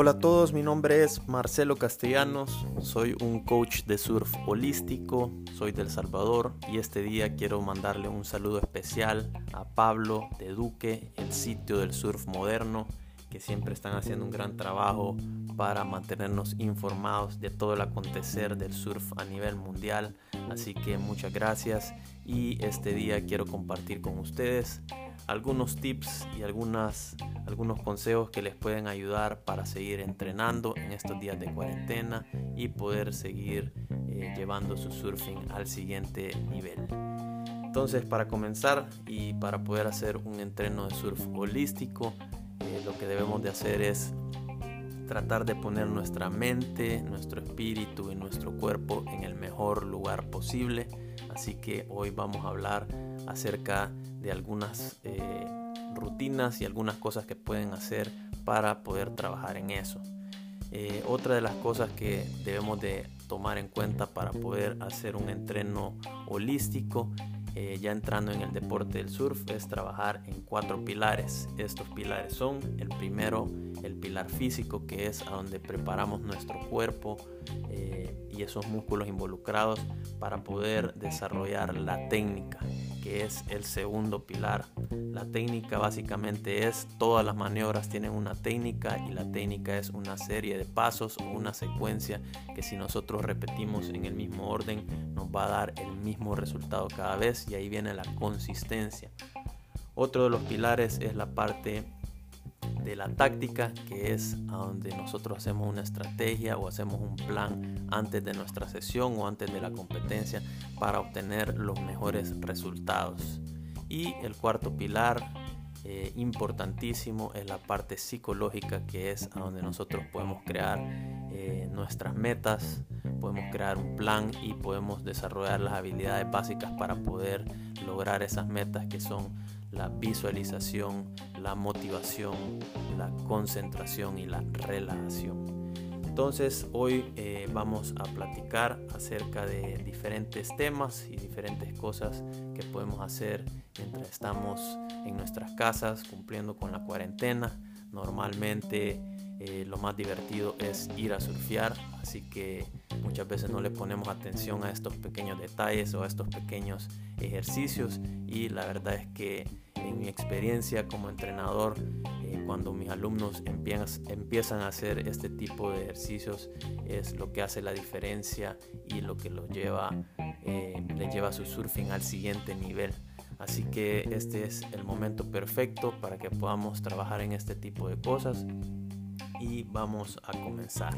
Hola a todos, mi nombre es Marcelo Castellanos, soy un coach de surf holístico, soy del Salvador y este día quiero mandarle un saludo especial a Pablo de Duque, el sitio del surf moderno, que siempre están haciendo un gran trabajo para mantenernos informados de todo el acontecer del surf a nivel mundial. Así que muchas gracias y este día quiero compartir con ustedes algunos tips y algunas, algunos consejos que les pueden ayudar para seguir entrenando en estos días de cuarentena y poder seguir eh, llevando su surfing al siguiente nivel. Entonces para comenzar y para poder hacer un entreno de surf holístico, eh, lo que debemos de hacer es tratar de poner nuestra mente, nuestro espíritu y nuestro cuerpo en el mejor lugar posible. Así que hoy vamos a hablar acerca de algunas eh, rutinas y algunas cosas que pueden hacer para poder trabajar en eso. Eh, otra de las cosas que debemos de tomar en cuenta para poder hacer un entreno holístico eh, ya entrando en el deporte del surf es trabajar en cuatro pilares. Estos pilares son el primero, el pilar físico, que es a donde preparamos nuestro cuerpo y esos músculos involucrados para poder desarrollar la técnica que es el segundo pilar. La técnica básicamente es todas las maniobras tienen una técnica y la técnica es una serie de pasos o una secuencia que si nosotros repetimos en el mismo orden nos va a dar el mismo resultado cada vez y ahí viene la consistencia. Otro de los pilares es la parte de la táctica, que es donde nosotros hacemos una estrategia o hacemos un plan antes de nuestra sesión o antes de la competencia para obtener los mejores resultados. Y el cuarto pilar eh, importantísimo es la parte psicológica, que es donde nosotros podemos crear eh, nuestras metas, podemos crear un plan y podemos desarrollar las habilidades básicas para poder lograr esas metas que son la visualización, la motivación, la concentración y la relajación. Entonces hoy eh, vamos a platicar acerca de diferentes temas y diferentes cosas que podemos hacer mientras estamos en nuestras casas cumpliendo con la cuarentena. Normalmente eh, lo más divertido es ir a surfear, así que muchas veces no le ponemos atención a estos pequeños detalles o a estos pequeños ejercicios y la verdad es que en mi experiencia como entrenador, eh, cuando mis alumnos empiezan a hacer este tipo de ejercicios es lo que hace la diferencia y lo que los lleva, eh, les lleva su surfing al siguiente nivel. Así que este es el momento perfecto para que podamos trabajar en este tipo de cosas y vamos a comenzar.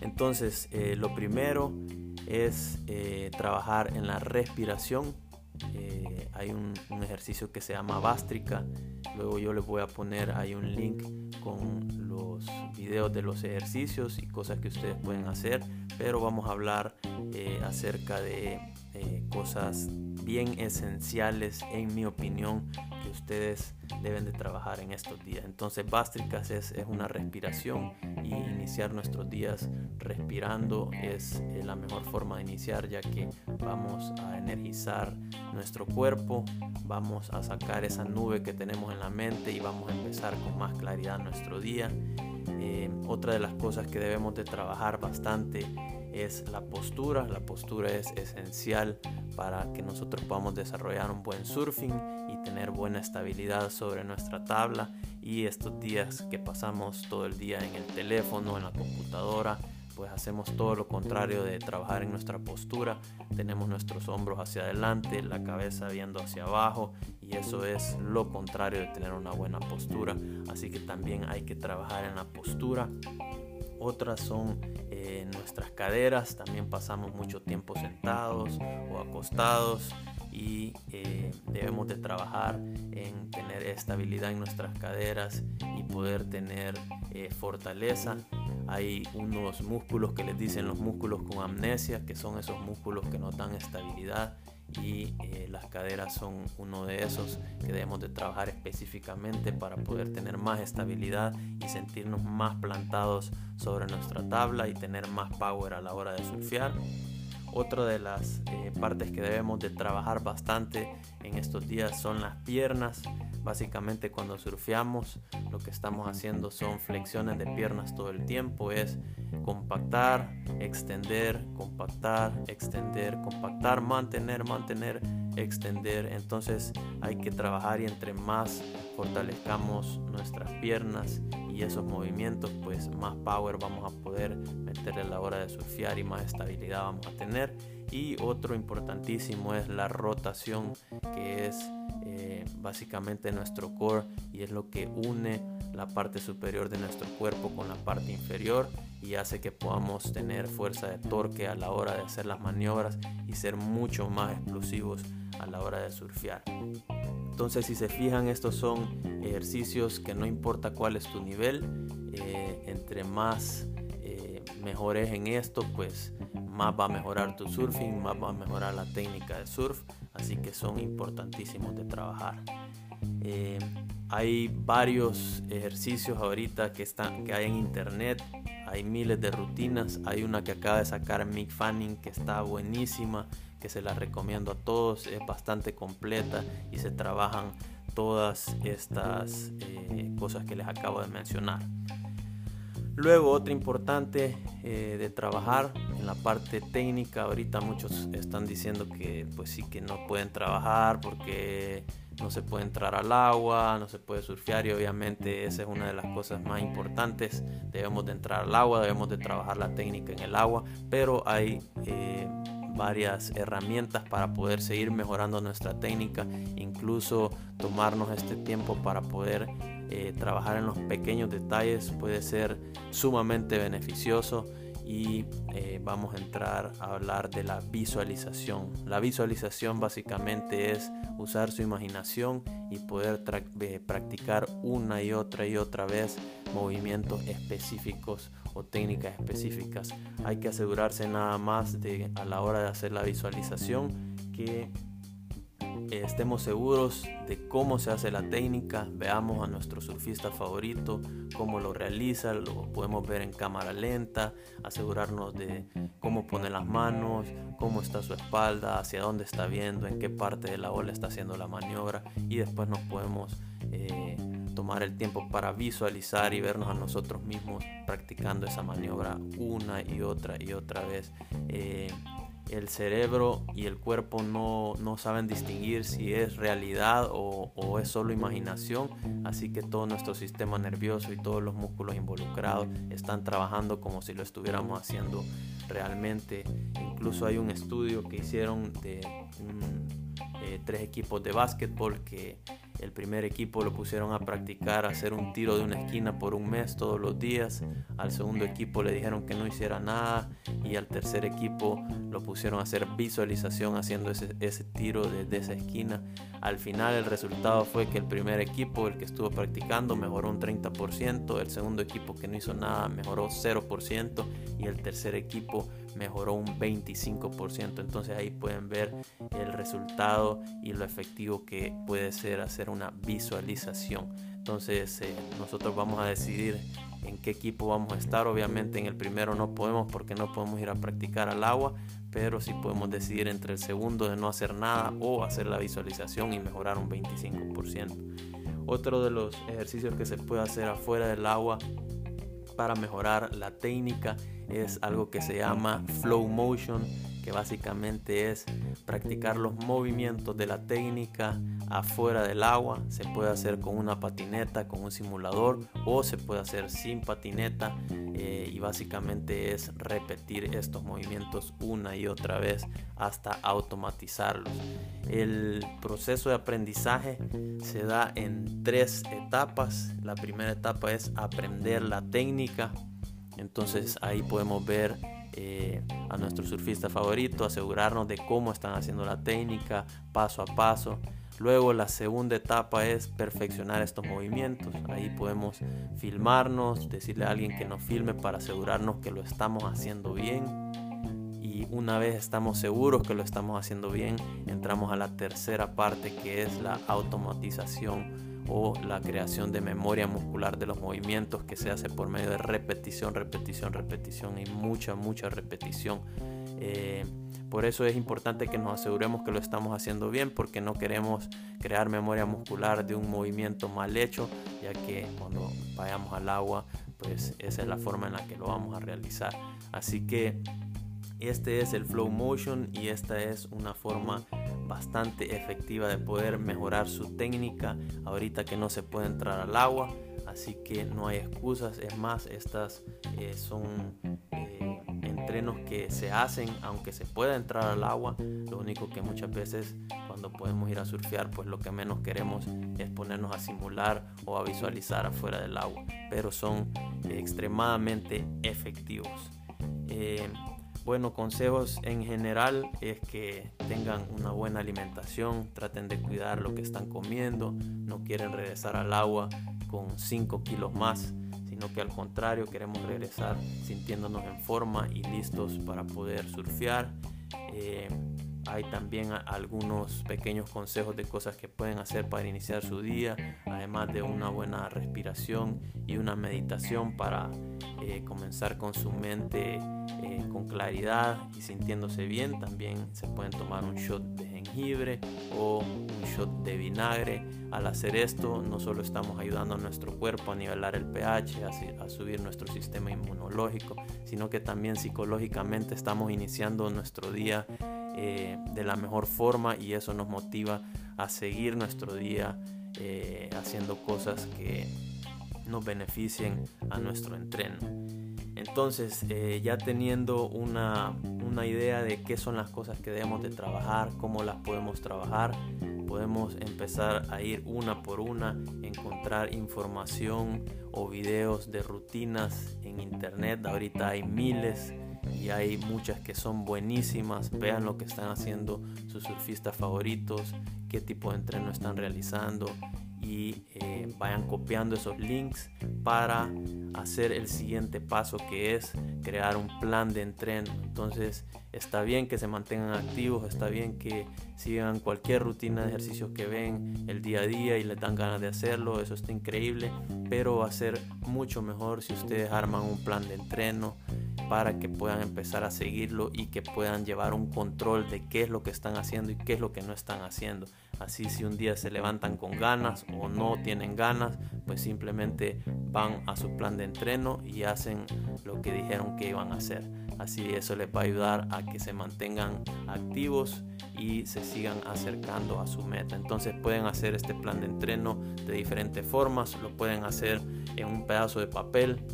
Entonces, eh, lo primero es eh, trabajar en la respiración. Hay un, ejercicio que se llama Bástrica. Luego yo les voy a poner ahí un link con los videos de los ejercicios y cosas que ustedes pueden hacer. Pero vamos a hablar acerca de cosas bien esenciales, en mi opinión, que ustedes deben de trabajar en estos días. Entonces, Bástricas es, es una respiración y iniciar nuestros días respirando es la mejor forma de iniciar ya que vamos a energizar nuestro cuerpo, vamos a sacar esa nube que tenemos en la mente y vamos a empezar con más claridad nuestro día. Eh, otra de las cosas que debemos de trabajar bastante es la postura. La postura es esencial para que nosotros podamos desarrollar un buen surfing y tener buena estabilidad sobre nuestra tabla. Y estos días que pasamos todo el día en el teléfono, en la computadora, pues hacemos todo lo contrario de trabajar en nuestra postura. Tenemos nuestros hombros hacia adelante, la cabeza viendo hacia abajo y eso es lo contrario de tener una buena postura. Así que también hay que trabajar en la postura otras son eh, nuestras caderas, también pasamos mucho tiempo sentados o acostados y eh, debemos de trabajar en tener estabilidad en nuestras caderas y poder tener eh, fortaleza. Hay unos músculos que les dicen los músculos con amnesia, que son esos músculos que nos dan estabilidad y eh, las caderas son uno de esos que debemos de trabajar específicamente para poder tener más estabilidad y sentirnos más plantados sobre nuestra tabla y tener más power a la hora de surfear. Otra de las eh, partes que debemos de trabajar bastante en estos días son las piernas. Básicamente cuando surfeamos lo que estamos haciendo son flexiones de piernas todo el tiempo. Es compactar, extender, compactar, extender, compactar, mantener, mantener, extender. Entonces hay que trabajar y entre más fortalezcamos nuestras piernas y esos movimientos, pues más power vamos a poder meter a la hora de surfear y más estabilidad vamos a tener. Y otro importantísimo es la rotación, que es eh, básicamente nuestro core y es lo que une la parte superior de nuestro cuerpo con la parte inferior y hace que podamos tener fuerza de torque a la hora de hacer las maniobras y ser mucho más explosivos a la hora de surfear. Entonces si se fijan estos son ejercicios que no importa cuál es tu nivel, eh, entre más eh, mejores en esto pues más va a mejorar tu surfing, más va a mejorar la técnica de surf, así que son importantísimos de trabajar. Eh, hay varios ejercicios ahorita que, están, que hay en internet, hay miles de rutinas, hay una que acaba de sacar Mick Fanning que está buenísima, que se la recomiendo a todos, es bastante completa y se trabajan todas estas eh, cosas que les acabo de mencionar. Luego, otra importante eh, de trabajar en la parte técnica, ahorita muchos están diciendo que pues sí que no pueden trabajar porque no se puede entrar al agua, no se puede surfear y obviamente esa es una de las cosas más importantes. Debemos de entrar al agua, debemos de trabajar la técnica en el agua, pero hay eh, varias herramientas para poder seguir mejorando nuestra técnica, incluso tomarnos este tiempo para poder eh, trabajar en los pequeños detalles puede ser sumamente beneficioso y eh, vamos a entrar a hablar de la visualización. La visualización básicamente es usar su imaginación y poder practicar una y otra y otra vez movimientos específicos o técnicas específicas. Hay que asegurarse nada más de a la hora de hacer la visualización que estemos seguros de cómo se hace la técnica, veamos a nuestro surfista favorito, cómo lo realiza, lo podemos ver en cámara lenta, asegurarnos de cómo pone las manos, cómo está su espalda, hacia dónde está viendo, en qué parte de la ola está haciendo la maniobra y después nos podemos eh, tomar el tiempo para visualizar y vernos a nosotros mismos practicando esa maniobra una y otra y otra vez. Eh, el cerebro y el cuerpo no, saben distinguir si es realidad o, o, es solo imaginación, así que todo nuestro sistema nervioso y todos los músculos involucrados están trabajando como si lo estuviéramos haciendo realmente. Incluso hay un estudio que hicieron de eh, tres equipos de básquetbol que el primer equipo lo pusieron a practicar, a hacer un tiro de una esquina por un mes todos los días. Al segundo equipo le dijeron que no hiciera nada. Y al tercer equipo lo pusieron a hacer visualización haciendo ese, tiro desde esa esquina. Al final el resultado fue que el primer equipo, el que estuvo practicando, mejoró un 30%. El segundo equipo que no hizo nada mejoró 0%. Y el tercer equipo mejoró un 25%. Entonces ahí pueden ver el resultado y lo efectivo que puede ser hacer una visualización. Entonces eh, nosotros vamos a decidir en qué equipo vamos a estar. Obviamente en el primero no podemos porque no podemos ir a practicar al agua, pero sí podemos decidir entre el segundo de no hacer nada o hacer la visualización y mejorar un 25%. Otro de los ejercicios que se puede hacer afuera del agua para mejorar la técnica es algo que se llama flow motion, que básicamente es practicar los movimientos de la técnica afuera del agua. Se puede hacer con una patineta, con un simulador o se puede hacer sin patineta eh, y básicamente es repetir estos movimientos una y otra vez hasta automatizarlos. El proceso de aprendizaje se da en tres etapas. La primera etapa es aprender la técnica entonces ahí podemos ver eh, a nuestro surfista favorito, asegurarnos de cómo están haciendo la técnica paso a paso. Luego la segunda etapa es perfeccionar estos movimientos. Ahí podemos filmarnos, decirle a alguien que nos filme para asegurarnos que lo estamos haciendo bien. Y una vez estamos seguros que lo estamos haciendo bien, entramos a la tercera parte que es la automatización o la creación de memoria muscular de los movimientos que se hace por medio de repetición, repetición, repetición y mucha, mucha repetición. Eh, por eso es importante que nos aseguremos que lo estamos haciendo bien porque no queremos crear memoria muscular de un movimiento mal hecho, ya que cuando vayamos al agua, pues esa es la forma en la que lo vamos a realizar. Así que este es el flow motion y esta es una forma bastante efectiva de poder mejorar su técnica ahorita que no se puede entrar al agua. Así que no hay excusas. Es más, estas eh, son eh, entrenos que se hacen aunque se pueda entrar al agua. Lo único que muchas veces cuando podemos ir a surfear, pues lo que menos queremos es ponernos a simular o a visualizar afuera del agua. Pero son extremadamente efectivos. Bueno, consejos en general es que tengan una buena alimentación, traten de cuidar lo que están comiendo, no quieren regresar al agua con 5 kilos más, sino que al contrario queremos regresar sintiéndonos en forma y listos para poder surfear. Eh, hay también algunos pequeños consejos de cosas que pueden hacer para iniciar su día, además de una buena respiración y una meditación para eh, comenzar con su mente eh, con claridad y sintiéndose bien. También se pueden tomar un shot de jengibre o un shot de vinagre. Al hacer esto no solo estamos ayudando a nuestro cuerpo a nivelar el pH, a, a subir nuestro sistema inmunológico, sino que también psicológicamente estamos iniciando nuestro día eh, de la mejor forma y eso nos motiva a seguir nuestro día eh, haciendo cosas que nos beneficien a nuestro entreno. Entonces, eh, ya teniendo una, una, idea de qué son las cosas que debemos de trabajar, cómo las podemos trabajar, podemos empezar a ir una por una, encontrar información o videos de rutinas en internet. Ahorita hay miles y hay muchas que son buenísimas. Vean lo que están haciendo sus surfistas favoritos, qué tipo de entreno están realizando y eh, vayan copiando esos links para hacer el siguiente paso que es crear un plan de entreno. Entonces está bien que se mantengan activos, está bien que sigan cualquier rutina de ejercicios que ven el día a día y les dan ganas de hacerlo, eso está increíble, pero va a ser mucho mejor si ustedes arman un plan de entreno para que puedan empezar a seguirlo y que puedan llevar un control de qué es lo que están haciendo y qué es lo que no están haciendo. Así si un día se levantan con ganas o no tienen ganas, pues simplemente van a su plan de entreno y hacen lo que dijeron que iban a hacer. Así eso les va a ayudar a que se mantengan activos y se sigan acercando a su meta. Entonces pueden hacer este plan de entreno de diferentes formas. Lo pueden hacer en un pedazo de papel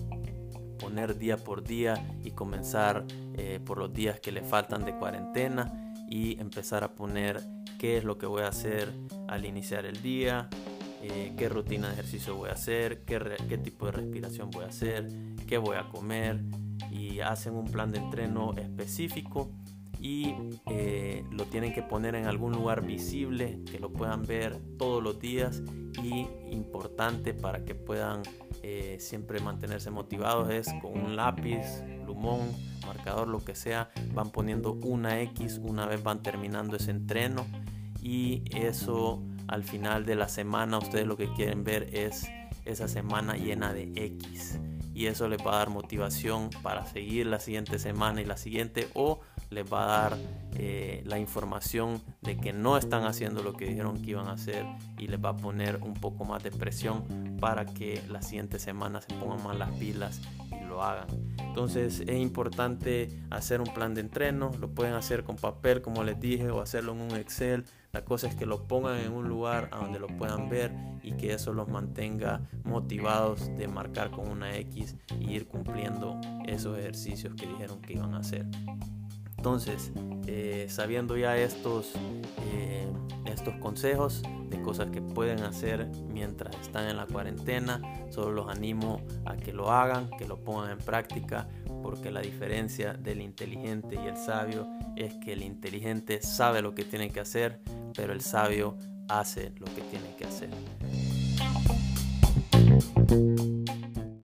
poner día por día y comenzar eh, por los días que le faltan de cuarentena y empezar a poner qué es lo que voy a hacer al iniciar el día, eh, qué rutina de ejercicio voy a hacer, qué, qué tipo de respiración voy a hacer, qué voy a comer y hacen un plan de entreno específico y eh, lo tienen que poner en algún lugar visible, que lo puedan ver todos los días y importante para que puedan eh, siempre mantenerse motivados es con un lápiz, plumón, marcador, lo que sea, van poniendo una X una vez van terminando ese entreno y eso al final de la semana ustedes lo que quieren ver es esa semana llena de X y eso les va a dar motivación para seguir la siguiente semana y la siguiente o les va a dar eh, la información de que no están haciendo lo que dijeron que iban a hacer y les va a poner un poco más de presión para que la siguiente semana se pongan más las pilas hagan. Entonces es importante hacer un plan de entreno, lo pueden hacer con papel como les dije o hacerlo en un Excel. La cosa es que lo pongan en un lugar a donde lo puedan ver y que eso los mantenga motivados de marcar con una X y ir cumpliendo esos ejercicios que dijeron que iban a hacer. Entonces, eh, sabiendo ya estos, eh, estos consejos de cosas que pueden hacer mientras están en la cuarentena, solo los animo a que lo hagan, que lo pongan en práctica, porque la diferencia del inteligente y el sabio es que el inteligente sabe lo que tiene que hacer, pero el sabio hace lo que tiene que hacer.